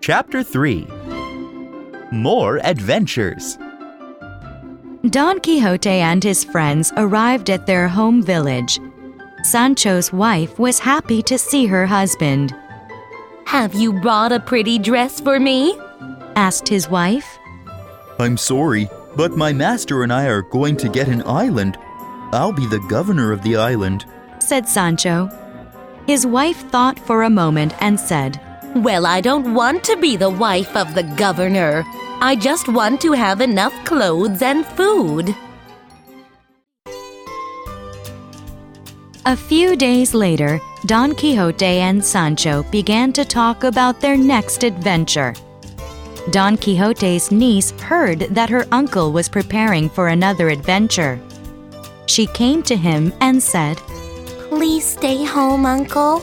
Chapter 3 More Adventures Don Quixote and his friends arrived at their home village. Sancho's wife was happy to see her husband. Have you brought a pretty dress for me? Asked his wife. I'm sorry, but my master and I are going to get an island. I'll be the governor of the island. said Sancho. His wife thought for a moment and said, Well, I don't want to be the wife of the governor. I just want to have enough clothes and food. A few days later, Don Quixote and Sancho began to talk about their next adventure. Don Quixote's niece heard that her uncle was preparing for another adventure. She came to him and said, Please stay home, Uncle.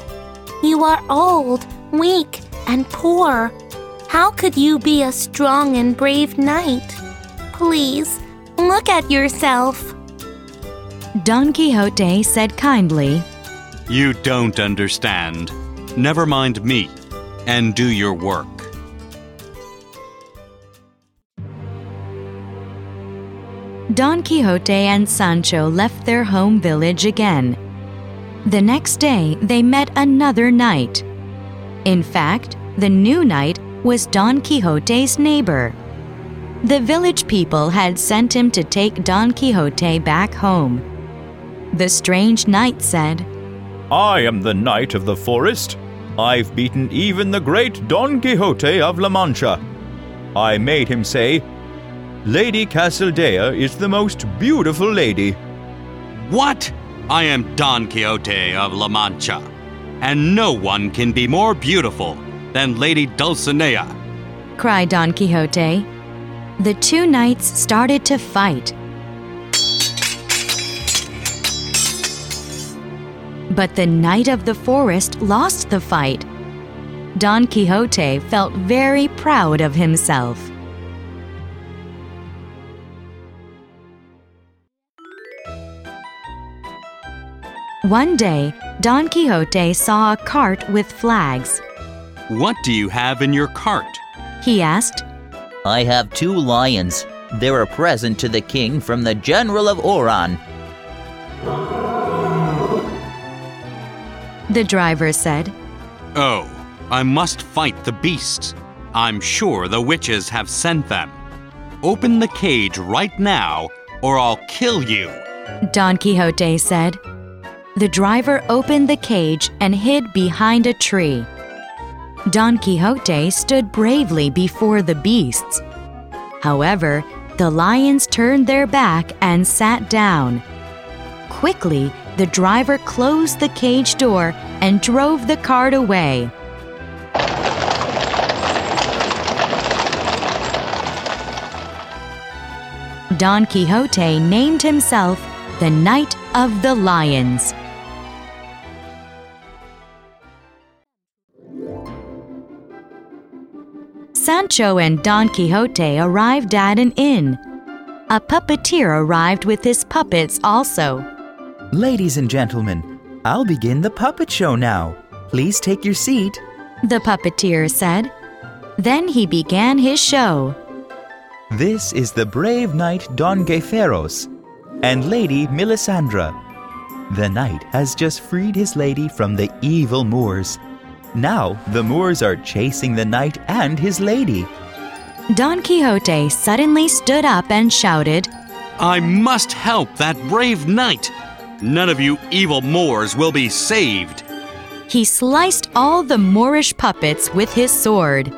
You are old, weak, and poor. How could you be a strong and brave knight? Please, look at yourself. Don Quixote said kindly, You don't understand. Never mind me, and do your work. Don Quixote and Sancho left their home village again. The next day, they met another knight. In fact, the new knight was Don Quixote's neighbor. The village people had sent him to take Don Quixote back home. The strange knight said, I am the knight of the forest. I've beaten even the great Don Quixote of La Mancha. I made him say, Lady Casildea is the most beautiful lady. What? I am Don Quixote of La Mancha, and no one can be more beautiful than Lady Dulcinea. cried Don Quixote. The two knights started to fight. But the knight of the forest lost the fight. Don Quixote felt very proud of himself. One day, Don Quixote saw a cart with flags. What do you have in your cart? He asked, I have two lions. They're a present to the king from the General of Oran. the driver said. Oh, I must fight the beasts. I'm sure the witches have sent them. Open the cage right now, or I'll kill you. Don Quixote said. The driver opened the cage and hid behind a tree. Don Quixote stood bravely before the beasts. However, the lions turned their back and sat down. Quickly, the driver closed the cage door and drove the cart away. Don Quixote named himself the Knight of the Lions. Sancho and Don Quixote arrived at an inn. A puppeteer arrived with his puppets also. Ladies and gentlemen, I'll begin the puppet show now. Please take your seat. The puppeteer said. Then he began his show. This is the brave knight Don Gaiferos and Lady Melisandra. The knight has just freed his lady from the evil Moors. Now the Moors are chasing the knight and his lady. Don Quixote suddenly stood up and shouted, I must help that brave knight. None of you evil Moors will be saved. He sliced all the Moorish puppets with his sword.